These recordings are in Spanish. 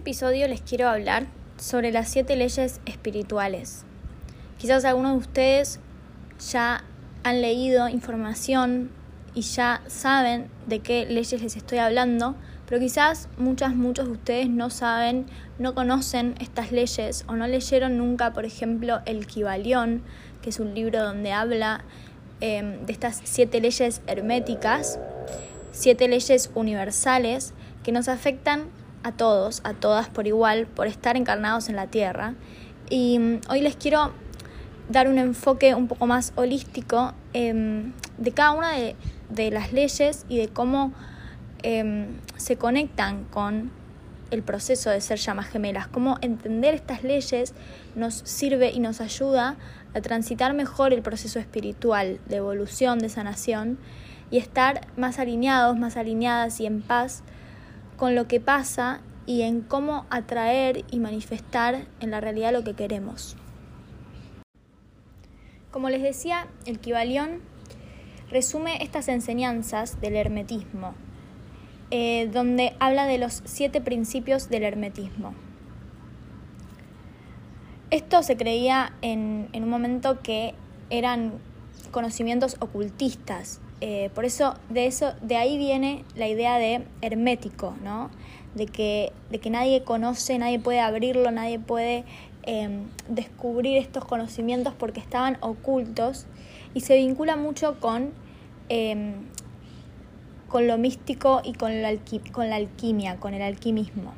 episodio les quiero hablar sobre las siete leyes espirituales. Quizás algunos de ustedes ya han leído información y ya saben de qué leyes les estoy hablando, pero quizás muchas, muchos de ustedes no saben, no conocen estas leyes o no leyeron nunca, por ejemplo, el Kibalión, que es un libro donde habla em, de estas siete leyes herméticas, siete leyes universales que nos afectan a todos, a todas por igual, por estar encarnados en la Tierra. Y mm, hoy les quiero dar un enfoque un poco más holístico em, de cada una de, las leyes y de cómo em, se conectan con el proceso de ser llamas gemelas, cómo entender estas leyes nos sirve y nos ayuda a transitar mejor el proceso espiritual de evolución, de sanación y estar más alineados, más alineadas y en paz con lo que pasa y en cómo atraer y manifestar en la realidad lo que queremos. Como les decía, el Kibalión resume estas enseñanzas del hermetismo, eh, donde habla de los siete principios del hermetismo. Esto se creía en, en un momento que eran conocimientos ocultistas, eh, por eso de, eso, de ahí viene la idea de hermético, ¿no? De que, de que nadie conoce, nadie puede abrirlo, nadie puede em, descubrir estos conocimientos porque estaban ocultos y se vincula mucho con, em, con lo místico y con con la alquimia, con el alquimismo.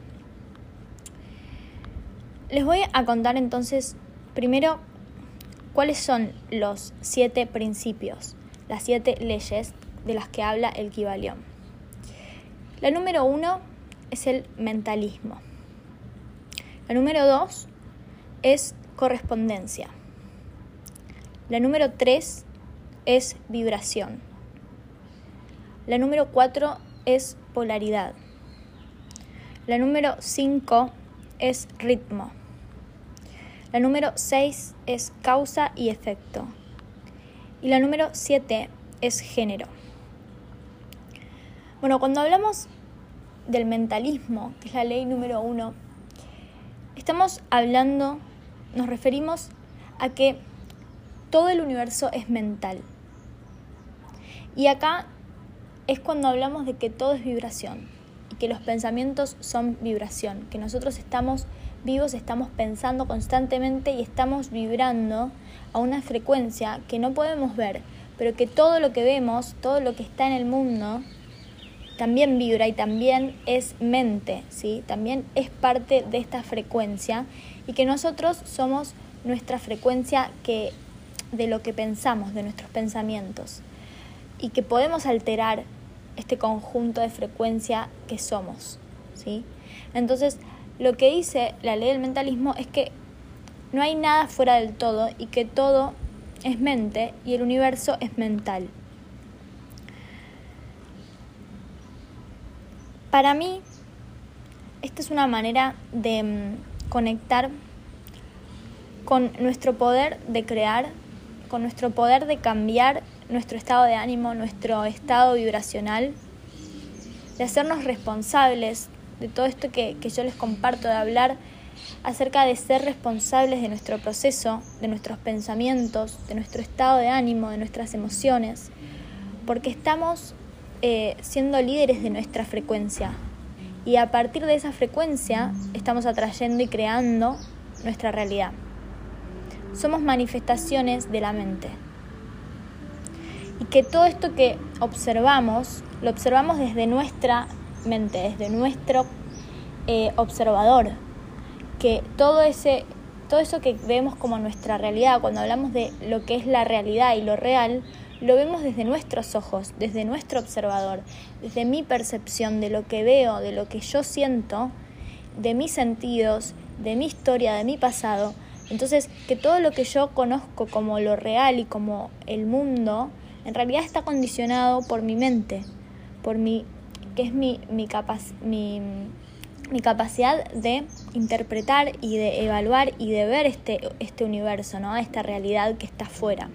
Les voy a contar entonces primero cuáles son los siete principios las siete leyes de las que habla el Kibalión. La número uno es el mentalismo. La número dos es correspondencia. La número tres es vibración. La número cuatro es polaridad. La número cinco es ritmo. La número seis es causa y efecto. Y la número 7 es género. Bueno, cuando hablamos del mentalismo, que es la ley número 1, estamos hablando, nos referimos a que todo el universo es mental. Y acá es cuando hablamos de que todo es vibración y que los pensamientos son vibración, que nosotros estamos vivos, estamos pensando constantemente y estamos vibrando a una frecuencia que no podemos ver, pero que todo lo que vemos, todo lo que está en el mundo, también vibra y también es mente, ¿sí? También es parte de esta frecuencia y que nosotros somos nuestra frecuencia que de lo que pensamos, de nuestros pensamientos y que podemos alterar este conjunto de frecuencia que somos, ¿sí? Entonces, lo que dice la ley del mentalismo es que no hay nada fuera del todo y que todo es mente y el universo es mental. Para mí, esta es una manera de mm, conectar con nuestro poder de crear, con nuestro poder de cambiar nuestro estado de ánimo, nuestro estado vibracional, de hacernos responsables de todo esto que, que yo les comparto, de hablar acerca de ser responsables de nuestro proceso, de nuestros pensamientos, de nuestro estado de ánimo, de nuestras emociones, porque estamos eh, siendo líderes de nuestra frecuencia y a partir de esa frecuencia estamos atrayendo y creando nuestra realidad. Somos manifestaciones de la mente. Y que todo esto que observamos, lo observamos desde nuestra mente, desde nuestro eh, observador, que todo ese todo eso que vemos como nuestra realidad, cuando hablamos de lo que es la realidad y lo real, lo vemos desde nuestros ojos, desde nuestro observador, desde mi percepción de lo que veo, de lo que yo siento, de mis sentidos, de mi historia, de mi pasado. Entonces, que todo lo que yo conozco como lo real y como el mundo, en realidad está condicionado por mi mente, por mi, que es mi, mi, mi mi capacidad de interpretar y de evaluar y de ver este, este universo, ¿no? esta realidad que está afuera.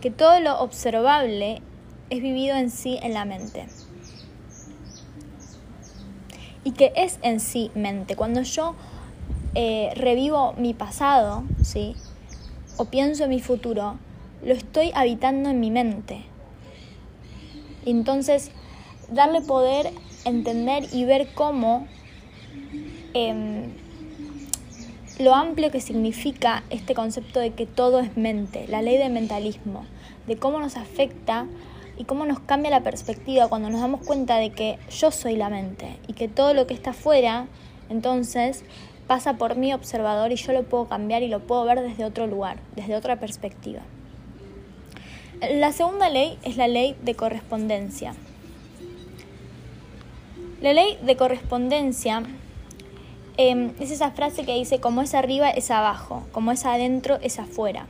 Que todo lo observable es vivido en sí en la mente. Y que es en sí mente. Cuando yo eh, revivo mi pasado, ¿sí? O pienso en mi futuro, estoy habitando en mi mente. Entonces, darle poder, entender y ver cómo em, lo amplio que significa este concepto de que todo es mente, la ley del mentalismo, de cómo nos afecta y cómo nos cambia la perspectiva cuando nos damos cuenta de que yo soy la mente y que todo lo que está afuera, entonces pasa por mi observador y yo lo puedo cambiar y lo puedo ver desde otro lugar, desde otra perspectiva. La segunda ley es la ley de correspondencia. La ley de correspondencia em, es esa frase que dice, como es arriba es abajo, como es adentro es afuera.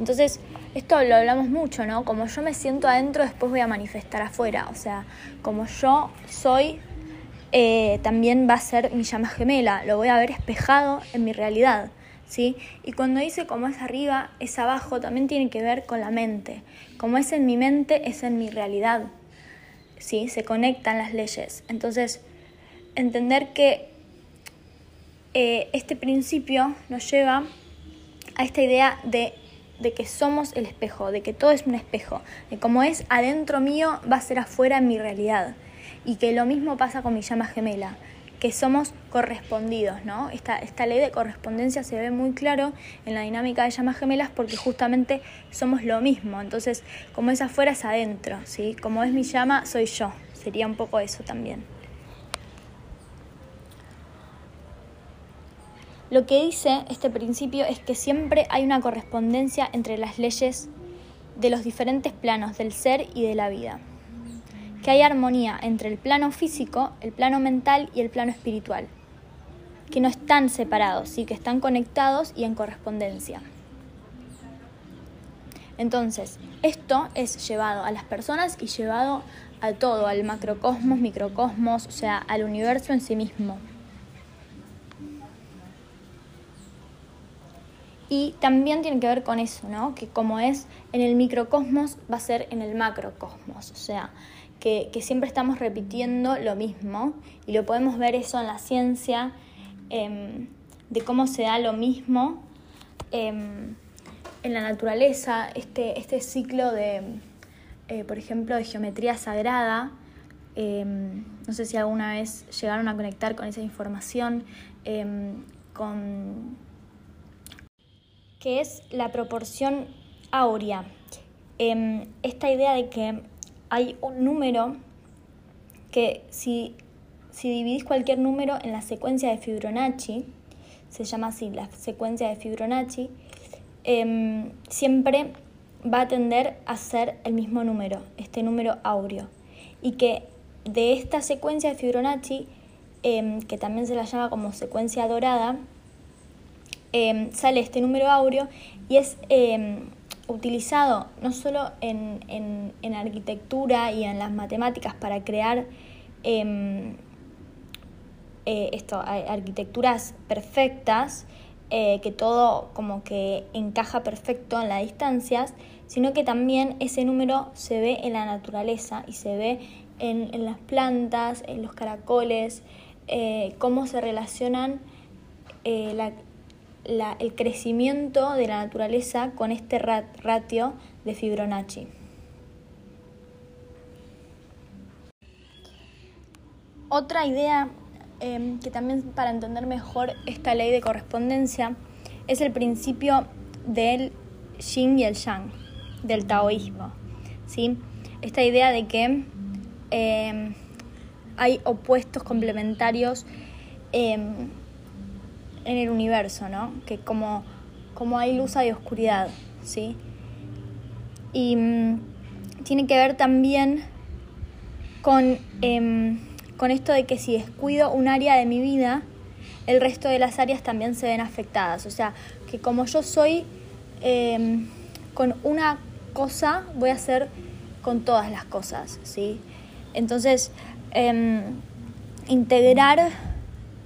Entonces, esto lo hablamos mucho, ¿no? Como yo me siento adentro, después voy a manifestar afuera. O sea, como yo soy, eh, también va a ser mi llama gemela, lo voy a ver espejado en mi realidad. ¿Sí? Y cuando dice como es arriba, es abajo, también tiene que ver con la mente. Como es en mi mente, es en mi realidad. ¿Sí? Se conectan las leyes. Entonces, entender que eh, este principio nos lleva a esta idea de de que somos el espejo, de que todo es un espejo, de como es adentro mío va a ser afuera en mi realidad. Y que lo mismo pasa con mi llama gemela, que somos correspondidos, ¿no? Esta, ley de correspondencia se ve muy claro en la dinámica de llamas gemelas porque justamente somos lo mismo. Entonces, como es afuera es adentro, ¿sí? Como es mi llama, soy yo. Sería un poco eso también. Lo que dice este principio es que siempre hay una correspondencia entre las leyes de los diferentes planos del ser y de la vida. Que hay armonía entre el plano físico, el plano mental y el plano espiritual. Que no están separados, sí que están conectados y en correspondencia. Entonces, esto es llevado a las personas y llevado a todo, al macrocosmos, microcosmos, o sea, al universo en sí mismo. Y también tiene que ver con eso, ¿no? Que como es en el microcosmos, va a ser en el macrocosmos. O sea, que, siempre estamos repitiendo lo mismo y lo podemos ver eso en la ciencia, em, de cómo se da lo mismo em, en la naturaleza, este, este ciclo de, eh, por ejemplo, de geometría sagrada. Em, no sé si alguna vez llegaron a conectar con esa información, con que es la proporción áurea. Esta idea de que hay un número que si, si dividís cualquier número en la secuencia de Fibonacci, se llama así la secuencia de Fibonacci, em, siempre va a tender a ser el mismo número, este número áureo. Y que de esta secuencia de Fibonacci, em, que también se la llama como secuencia dorada, Em, sale este número áureo y es utilizado no solo en, en, arquitectura y en las matemáticas para crear em, eh, esto, arquitecturas perfectas, eh, que todo como que encaja perfecto en las distancias, sino que también ese número se ve en la naturaleza y se ve en, en las plantas, en los caracoles, eh, cómo se relacionan la, el crecimiento de la naturaleza con este ratio de Fibonacci. Otra idea em, que también para entender mejor esta ley de correspondencia es el principio del yin y el yang, del taoísmo. ¿sí? Esta idea de que em, hay opuestos complementarios em, en el universo, ¿no? Que como, como hay luz hay oscuridad, ¿sí? Y mm, tiene que ver también con, em, con esto de que si descuido un área de mi vida, el resto de las áreas también se ven afectadas. O sea, que como yo soy em, con una cosa, voy a hacer con todas las cosas, ¿sí? Entonces, em, integrar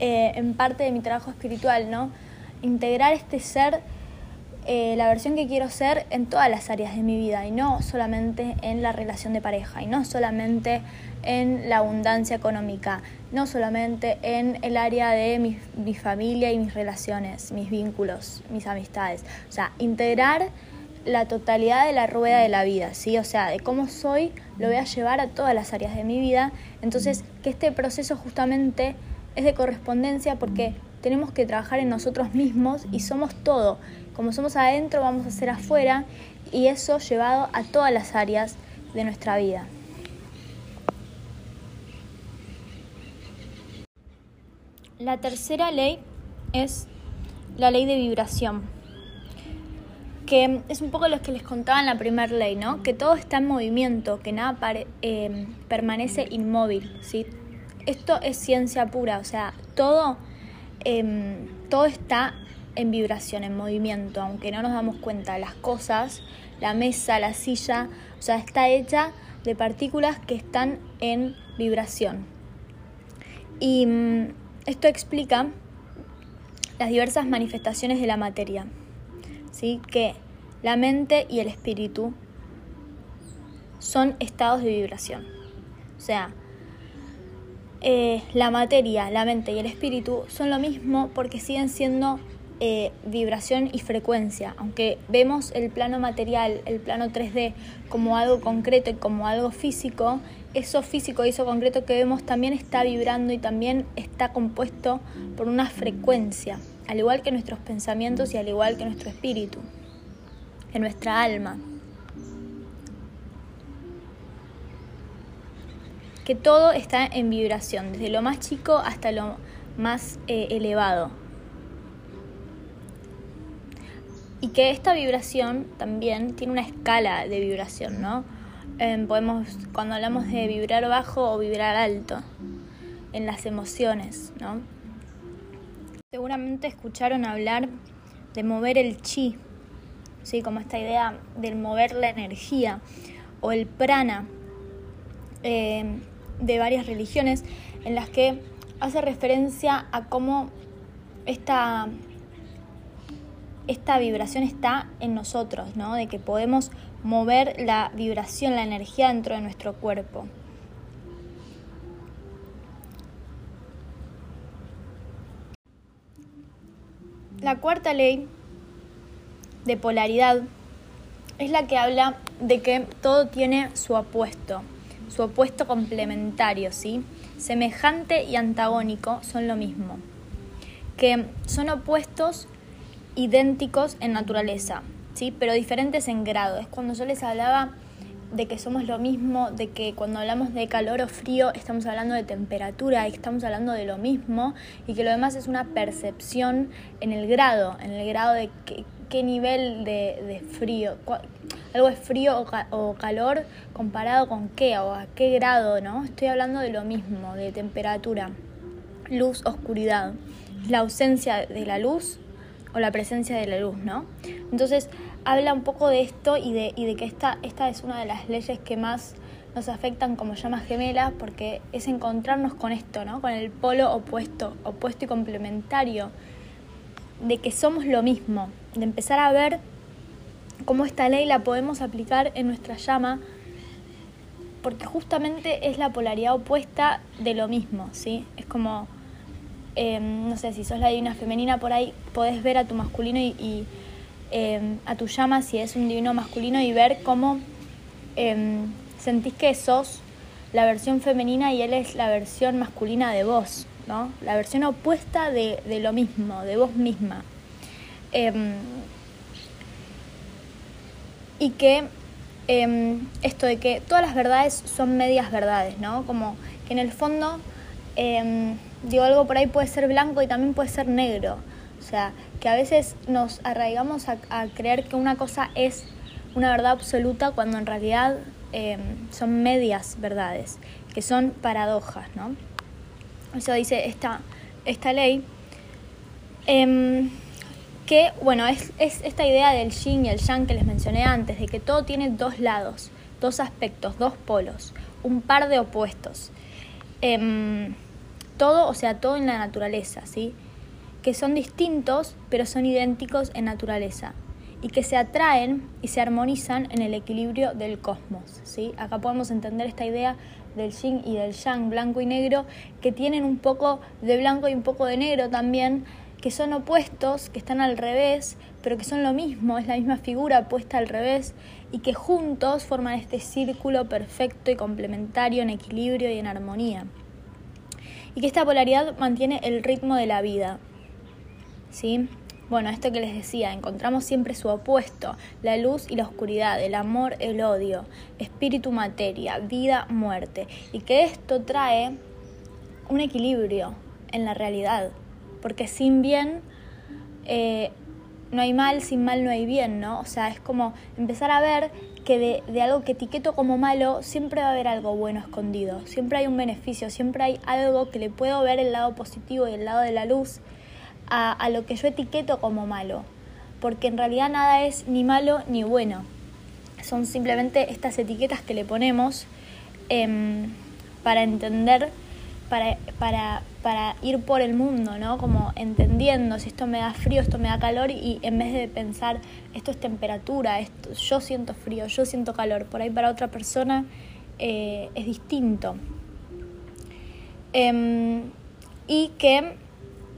eh, en parte de mi trabajo espiritual, ¿no? Integrar este ser eh, la versión que quiero ser en todas las áreas de mi vida y no solamente en la relación de pareja y no solamente en la abundancia económica, no solamente en el área de mi, mi familia y mis relaciones, mis vínculos, mis amistades. O sea, integrar la totalidad de la rueda de la vida, ¿sí? O sea, de cómo soy lo voy a llevar a todas las áreas de mi vida. Entonces, que este proceso justamente es de correspondencia porque tenemos que trabajar en nosotros mismos y somos todo. Como somos adentro, vamos a ser afuera y eso llevado a todas las áreas de nuestra vida. La tercera ley es la ley de vibración, que es un poco lo que les contaba en la primera ley, ¿no? Que todo está en movimiento, que nada eh, permanece inmóvil, ¿sí? Esto es ciencia pura, o sea, todo, em, todo está en vibración, en movimiento, aunque no nos damos cuenta. Las cosas, la mesa, la silla, o sea, está hecha de partículas que están en vibración. Y mm, esto explica las diversas manifestaciones de la materia, ¿sí? que la mente y el espíritu son estados de vibración. O sea, eh, la materia, la mente y el espíritu son lo mismo porque siguen siendo eh, vibración y frecuencia. Aunque vemos el plano material, el plano 3D, como algo concreto y como algo físico, eso físico y eso concreto que vemos también está vibrando y también está compuesto por una frecuencia, al igual que nuestros pensamientos y al igual que nuestro espíritu, en nuestra alma. Que todo está en vibración, desde lo más chico hasta lo más eh, elevado. y que esta vibración también tiene una escala de vibración, ¿no? Em, podemos, cuando hablamos de vibrar bajo o vibrar alto, en las emociones, ¿no? Seguramente escucharon hablar de mover el chi, ¿sí? Como esta idea del mover la energía o el prana em, de varias religiones en las que hace referencia a cómo esta esta vibración está en nosotros, ¿no? De que podemos mover la vibración, la energía dentro de nuestro cuerpo. La cuarta ley de polaridad es la que habla de que todo tiene su opuesto, su opuesto complementario, ¿sí? Semejante y antagónico son lo mismo, que son opuestos idénticos en naturaleza, ¿sí? pero diferentes en grado. Es cuando yo les hablaba de que somos lo mismo, de que cuando hablamos de calor o frío estamos hablando de temperatura estamos hablando de lo mismo y que lo demás es una percepción en el grado, en el grado de qué, nivel de, frío, algo es frío o, calor comparado con qué o a qué grado, ¿no? Estoy hablando de lo mismo, de temperatura, luz, oscuridad. La ausencia de la luz o la presencia de la luz, ¿no? Entonces habla un poco de esto y de, y de que esta, esta es una de las leyes que más nos afectan como llamas gemelas porque es encontrarnos con esto, ¿no? Con el polo opuesto, opuesto y complementario, de que somos lo mismo, de empezar a ver cómo esta ley la podemos aplicar en nuestra llama, porque justamente es la polaridad opuesta de lo mismo, ¿sí? Es como Em, no sé, si sos la divina femenina por ahí, podés ver a tu masculino y, em, a tu llama si es un divino masculino y ver cómo em, sentís que sos la versión femenina y él es la versión masculina de vos, ¿no? La versión opuesta de, de lo mismo, de vos misma. Y que esto de que todas las verdades son medias verdades, ¿no? Como que en el fondo digo, algo por ahí puede ser blanco y también puede ser negro. O sea, que a veces nos arraigamos a, creer que una cosa es una verdad absoluta cuando en realidad em, son medias verdades, que son paradojas, ¿no? Eso dice esta, esta ley. Em, que, bueno, es, esta idea del yin y el yang que les mencioné antes, de que todo tiene dos lados, dos aspectos, dos polos, un par de opuestos. Em, todo, o sea, todo en la naturaleza, ¿sí? Que son distintos, pero son idénticos en naturaleza. y que se atraen y se armonizan en el equilibrio del cosmos. ¿sí? Acá podemos entender esta idea del yin y del yang, blanco y negro, que tienen un poco de blanco y un poco de negro también, que son opuestos, que están al revés, pero que son lo mismo, es la misma figura puesta al revés y que juntos forman este círculo perfecto y complementario en equilibrio y en armonía. Y que esta polaridad mantiene el ritmo de la vida. ¿Sí? Bueno, esto que les decía, encontramos siempre su opuesto, la luz y la oscuridad, el amor, el odio, espíritu, materia, vida, muerte. Y que esto trae un equilibrio en la realidad, porque sin bien eh, no hay mal, sin mal no hay bien, ¿no? O sea, es como empezar a ver que de, de, algo que etiqueto como malo, siempre va a haber algo bueno escondido, siempre hay un beneficio, siempre hay algo que le puedo ver el lado positivo y el lado de la luz a, a lo que yo etiqueto como malo, porque en realidad nada es ni malo ni bueno, son simplemente estas etiquetas que le ponemos eh, para entender para, ir por el mundo, ¿no? Como entendiendo si esto me da frío, esto me da calor y en vez de pensar esto es temperatura, esto, yo siento frío, yo siento calor, por ahí para otra persona eh, es distinto. Eh, y que,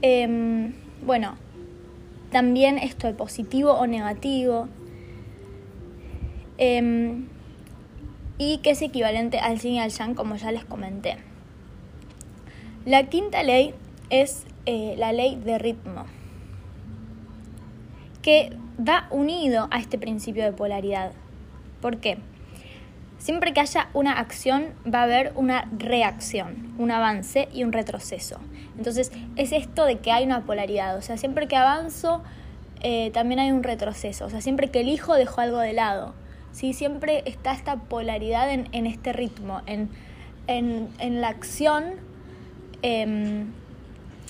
eh, bueno, también esto de positivo o negativo, em, y que es equivalente al yin y al yang, como ya les comenté. La quinta ley es eh, la ley de ritmo, que va unido a este principio de polaridad. ¿Por qué? Siempre que haya una acción va a haber una reacción, un avance y un retroceso. Entonces es esto de que hay una polaridad, o sea, siempre que avanzo eh, también hay un retroceso, o sea, siempre que elijo dejo algo de lado. ¿sí? Siempre está esta polaridad en, en este ritmo, en, en, en la acción Em,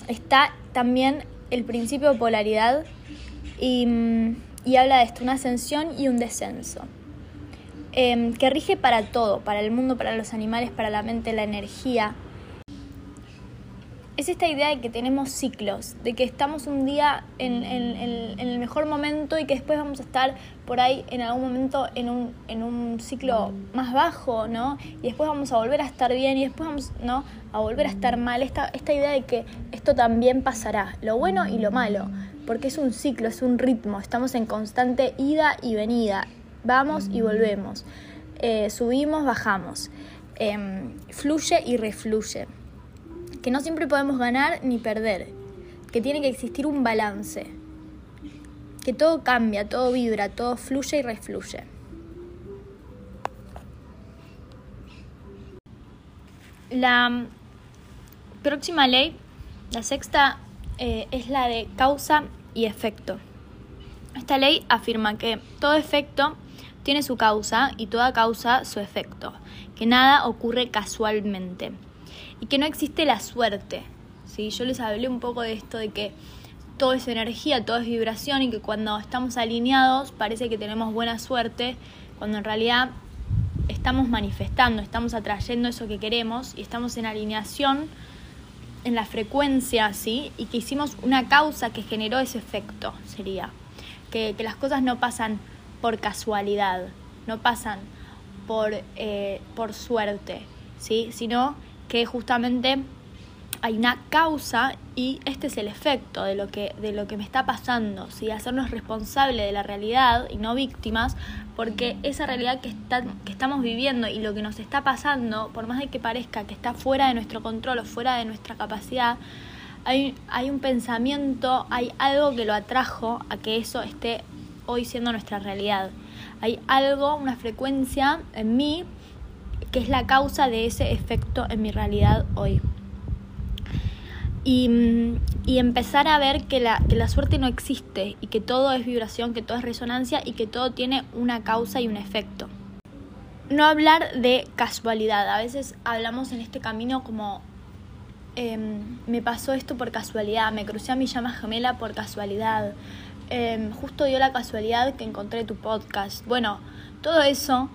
está también el principio de polaridad y, habla de esto, una ascensión y un descenso, em, que rige para todo, para el mundo, para los animales, para la mente, la energía, es esta idea de que tenemos ciclos, de que estamos un día en, el mejor momento y que después vamos a estar por ahí en algún momento en un, en un ciclo más bajo, ¿no? Y después vamos a volver a estar bien y después vamos, ¿no? A volver a estar mal. Esta, esta idea de que esto también pasará, lo bueno y lo malo, porque es un ciclo, es un ritmo, estamos en constante ida y venida, vamos y volvemos, eh, subimos, bajamos, em, fluye y refluye que no siempre podemos ganar ni perder, que tiene que existir un balance, que todo cambia, todo vibra, todo fluye y refluye. La próxima ley, la sexta, eh, es la de causa y efecto. Esta ley afirma que todo efecto tiene su causa y toda causa su efecto, que nada ocurre casualmente y que no existe la suerte. ¿sí? Yo les hablé un poco de esto de que todo es energía, todo es vibración y que cuando estamos alineados parece que tenemos buena suerte, cuando en realidad estamos manifestando, estamos atrayendo eso que queremos y estamos en alineación en la frecuencia, ¿sí? Y que hicimos una causa que generó ese efecto, sería. Que, que las cosas no pasan por casualidad, no pasan por, eh, por suerte, ¿sí? Sino que justamente hay una causa y este es el efecto de lo que, de lo que me está pasando, ¿sí? hacernos responsables de la realidad y no víctimas, porque esa realidad que, está, que estamos viviendo y lo que nos está pasando, por más de que parezca que está fuera de nuestro control o fuera de nuestra capacidad, hay, hay un pensamiento, hay algo que lo atrajo a que eso esté hoy siendo nuestra realidad. Hay algo, una frecuencia en mí que es la causa de ese efecto en mi realidad hoy. Y, empezar a ver que la, que la suerte no existe y que todo es vibración, que todo es resonancia y que todo tiene una causa y un efecto. No hablar de casualidad. A veces hablamos en este camino como em, me pasó esto por casualidad, me crucé a mi llama gemela por casualidad, em, justo dio la casualidad que encontré tu podcast. Bueno, todo eso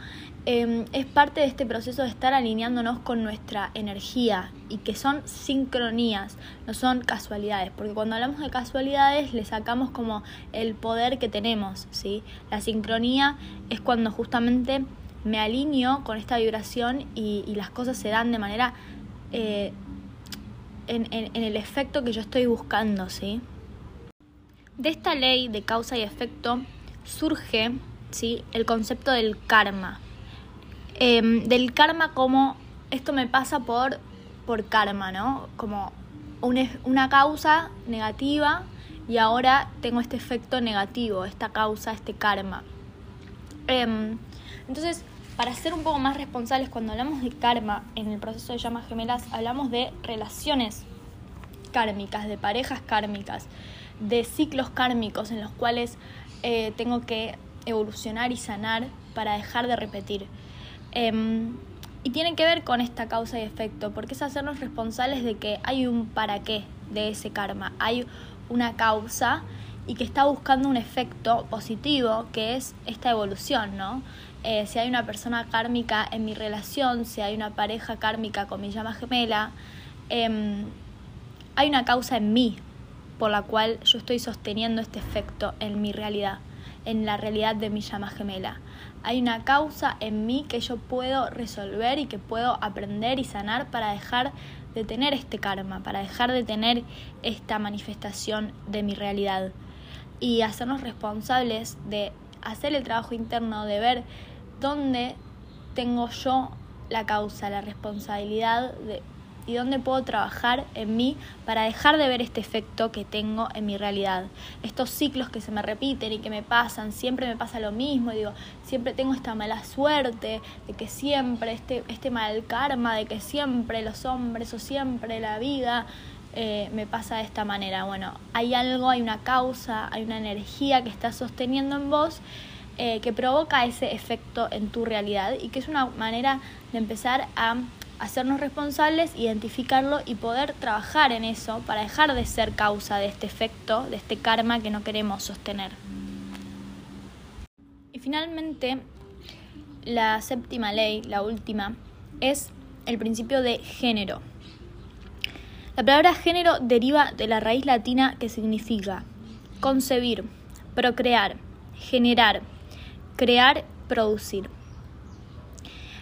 em, es parte de este proceso de estar alineándonos con nuestra energía y que son sincronías, no son casualidades, porque cuando hablamos de casualidades le sacamos como el poder que tenemos, ¿sí? La sincronía es cuando justamente me alineo con esta vibración y, las cosas se dan de manera eh, en, en, el efecto que yo estoy buscando, ¿sí? De esta ley de causa y efecto surge ¿sí? el concepto del karma. Em, del karma como esto me pasa por, por karma, ¿no? Como una causa negativa y ahora tengo este efecto negativo, esta causa, este karma. Em, entonces, para ser un poco más responsables, cuando hablamos de karma en el proceso de llamas gemelas, hablamos de relaciones kármicas, de parejas kármicas, de ciclos kármicos en los cuales eh, tengo que evolucionar y sanar para dejar de repetir. Em, y tiene que ver con esta causa y efecto, porque es hacernos responsables de que hay un para qué de ese karma, hay una causa y que está buscando un efecto positivo, que es esta evolución, ¿no? Eh, si hay una persona kármica en mi relación, si hay una pareja kármica con mi llama gemela, em, hay una causa en mí por la cual yo estoy sosteniendo este efecto en mi realidad, en la realidad de mi llama gemela. Hay una causa en mí que yo puedo resolver y que puedo aprender y sanar para dejar de tener este karma, para dejar de tener esta manifestación de mi realidad. Y hacernos responsables de hacer el trabajo interno, de ver dónde tengo yo la causa, la responsabilidad de y dónde puedo trabajar en mí para dejar de ver este efecto que tengo en mi realidad. Estos ciclos que se me repiten y que me pasan, siempre me pasa lo mismo, digo, siempre tengo esta mala suerte de que siempre, este, este mal karma de que siempre los hombres o siempre la vida eh, me pasa de esta manera. Bueno, hay algo, hay una causa, hay una energía que está sosteniendo en vos. Eh, que provoca ese efecto en tu realidad y que es una manera de empezar a hacernos responsables, identificarlo y poder trabajar en eso para dejar de ser causa de este efecto, de este karma que no queremos sostener. Y finalmente, la séptima ley, la última, es el principio de género. La palabra género deriva de la raíz latina que significa concebir, procrear, generar, crear, producir.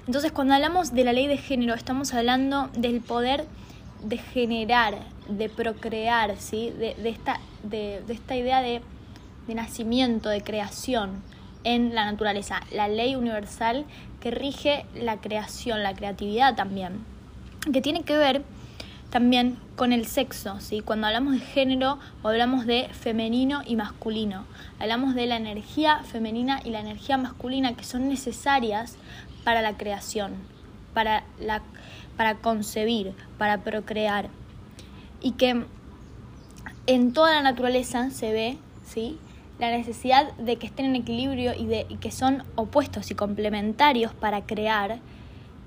Entonces, cuando hablamos de la ley de género, estamos hablando del poder de generar, de procrear, ¿sí? de, esta, de, esta idea de, de nacimiento, de creación en la naturaleza, la ley universal que rige la creación, la creatividad también, que tiene que ver también con el sexo, ¿sí? Cuando hablamos de género hablamos de femenino y masculino, hablamos de la energía femenina y la energía masculina que son necesarias para la creación, para, la, para concebir, para procrear. Y que en toda la naturaleza se ve ¿sí? la necesidad de que estén en equilibrio y, de, que son opuestos y complementarios para crear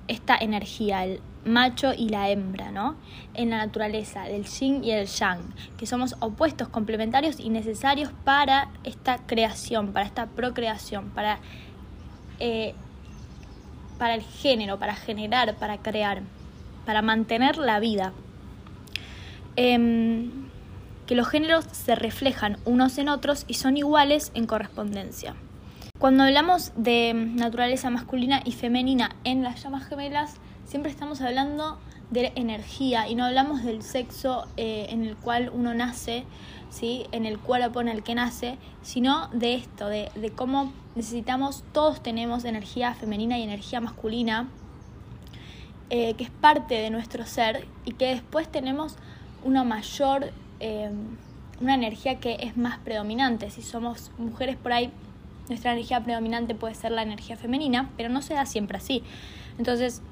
esta energía, el macho y la hembra, ¿no? En la naturaleza, del yin y el yang, que somos opuestos, complementarios y necesarios para esta creación, para esta procreación, para eh, para el género, para generar, para crear, para mantener la vida. Em, que los géneros se reflejan unos en otros y son iguales en correspondencia. Cuando hablamos de naturaleza masculina y femenina en las llamas gemelas, siempre estamos hablando de energía y no hablamos del sexo eh, en el cual uno nace, ¿sí? en el cuerpo en el que nace, sino de esto, de, de cómo necesitamos, todos tenemos energía femenina y energía masculina, eh, que es parte de nuestro ser y que después tenemos una mayor, eh, una energía que es más predominante. Si somos mujeres por ahí, nuestra energía predominante puede ser la energía femenina, pero no se da siempre así. Entonces,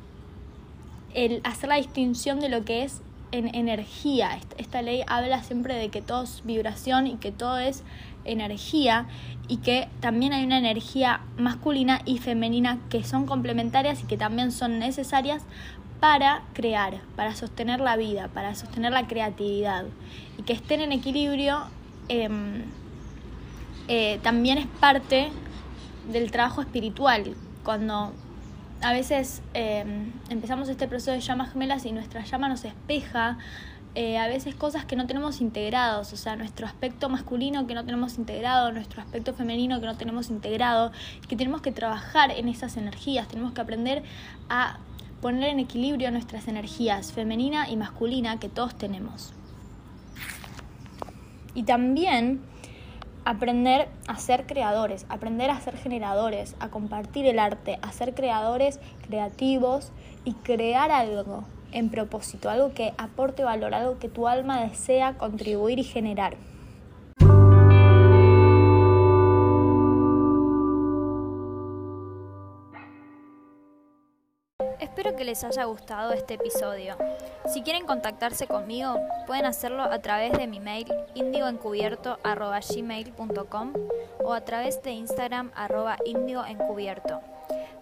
el hacer la distinción de lo que es en energía. Esta ley habla siempre de que todo es vibración y que todo es energía y que también hay una energía masculina y femenina que son complementarias y que también son necesarias para crear, para sostener la vida, para sostener la creatividad y que estén en equilibrio em, eh, también es parte del trabajo espiritual. Cuando a veces eh, empezamos este proceso de llamas gemelas y nuestra llama nos espeja eh, a veces cosas que no tenemos integrados, o sea, nuestro aspecto masculino que no tenemos integrado, nuestro aspecto femenino que no tenemos integrado, que tenemos que trabajar en esas energías, tenemos que aprender a poner en equilibrio nuestras energías femenina y masculina que todos tenemos. Y también aprender a ser creadores, aprender a ser generadores, a compartir el arte, a ser creadores creativos y crear algo en propósito, algo que aporte valor, algo que tu alma desea contribuir y generar. Espero que les haya gustado este episodio. Si quieren contactarse conmigo, pueden hacerlo a través de mi mail indigoencubierto.gmail.com o a través de Instagram arroba.